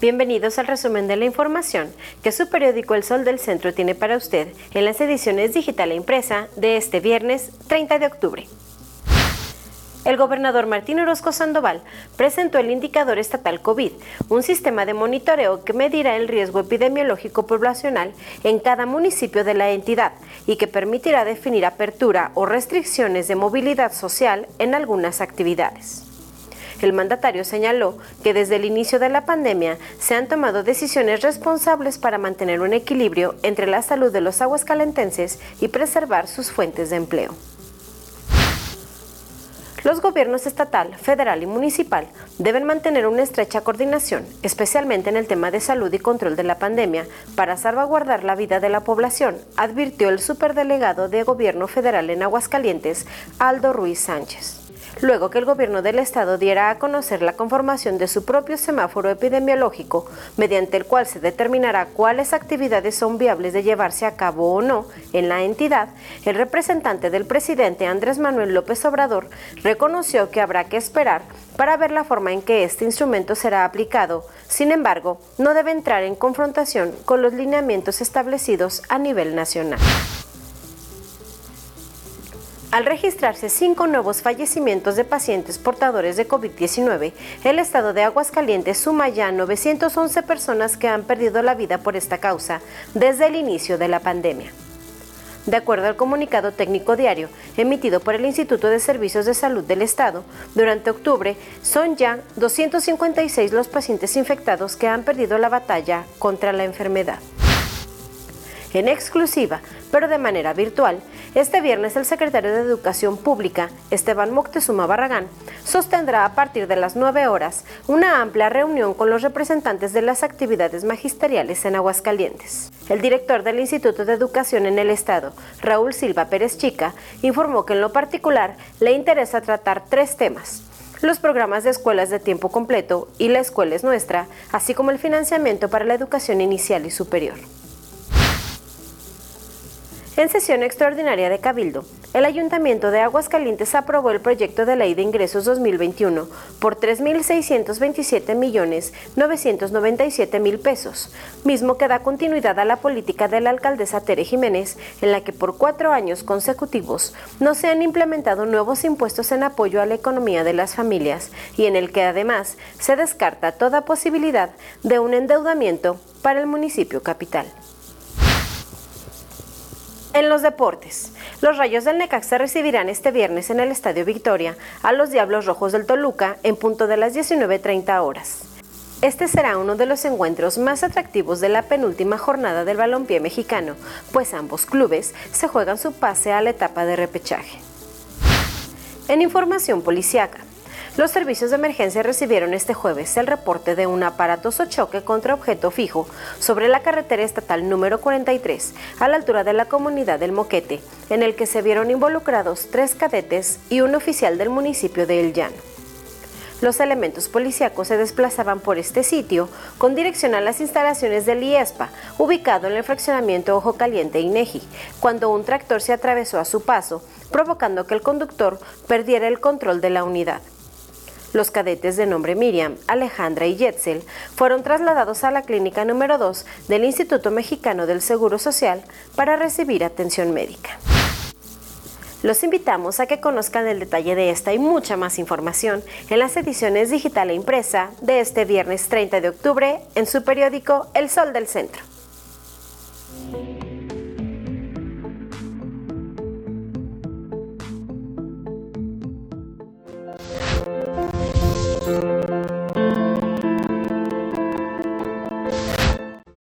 Bienvenidos al resumen de la información que su periódico El Sol del Centro tiene para usted en las ediciones digital e impresa de este viernes 30 de octubre. El gobernador Martín Orozco Sandoval presentó el indicador estatal COVID, un sistema de monitoreo que medirá el riesgo epidemiológico poblacional en cada municipio de la entidad y que permitirá definir apertura o restricciones de movilidad social en algunas actividades. El mandatario señaló que desde el inicio de la pandemia se han tomado decisiones responsables para mantener un equilibrio entre la salud de los aguascalentenses y preservar sus fuentes de empleo. Los gobiernos estatal, federal y municipal deben mantener una estrecha coordinación, especialmente en el tema de salud y control de la pandemia, para salvaguardar la vida de la población, advirtió el superdelegado de Gobierno Federal en Aguascalientes, Aldo Ruiz Sánchez luego que el gobierno del estado diera a conocer la conformación de su propio semáforo epidemiológico, mediante el cual se determinará cuáles actividades son viables de llevarse a cabo o no en la entidad, el representante del presidente Andrés Manuel López Obrador reconoció que habrá que esperar para ver la forma en que este instrumento será aplicado. Sin embargo, no debe entrar en confrontación con los lineamientos establecidos a nivel nacional. Al registrarse cinco nuevos fallecimientos de pacientes portadores de COVID-19, el estado de Aguascalientes suma ya 911 personas que han perdido la vida por esta causa desde el inicio de la pandemia. De acuerdo al comunicado técnico diario emitido por el Instituto de Servicios de Salud del Estado, durante octubre son ya 256 los pacientes infectados que han perdido la batalla contra la enfermedad. En exclusiva, pero de manera virtual, este viernes el secretario de Educación Pública, Esteban Moctezuma Barragán, sostendrá a partir de las 9 horas una amplia reunión con los representantes de las actividades magisteriales en Aguascalientes. El director del Instituto de Educación en el Estado, Raúl Silva Pérez Chica, informó que en lo particular le interesa tratar tres temas los programas de escuelas de tiempo completo y la escuela es nuestra, así como el financiamiento para la educación inicial y superior. En sesión extraordinaria de Cabildo, el Ayuntamiento de Aguascalientes aprobó el proyecto de ley de ingresos 2021 por 3.627 millones 997 mil pesos, mismo que da continuidad a la política de la alcaldesa Tere Jiménez, en la que por cuatro años consecutivos no se han implementado nuevos impuestos en apoyo a la economía de las familias y en el que además se descarta toda posibilidad de un endeudamiento para el municipio capital. En los deportes, los Rayos del Necaxa recibirán este viernes en el Estadio Victoria a los Diablos Rojos del Toluca en punto de las 19.30 horas. Este será uno de los encuentros más atractivos de la penúltima jornada del balompié mexicano, pues ambos clubes se juegan su pase a la etapa de repechaje. En información policiaca, los servicios de emergencia recibieron este jueves el reporte de un aparatoso choque contra objeto fijo sobre la carretera estatal número 43 a la altura de la comunidad del Moquete, en el que se vieron involucrados tres cadetes y un oficial del municipio de El. Los elementos policíacos se desplazaban por este sitio con dirección a las instalaciones del IESPA, ubicado en el fraccionamiento Ojo Caliente Inegi, cuando un tractor se atravesó a su paso, provocando que el conductor perdiera el control de la unidad. Los cadetes de nombre Miriam, Alejandra y Jetzel fueron trasladados a la clínica número 2 del Instituto Mexicano del Seguro Social para recibir atención médica. Los invitamos a que conozcan el detalle de esta y mucha más información en las ediciones digital e impresa de este viernes 30 de octubre en su periódico El Sol del Centro.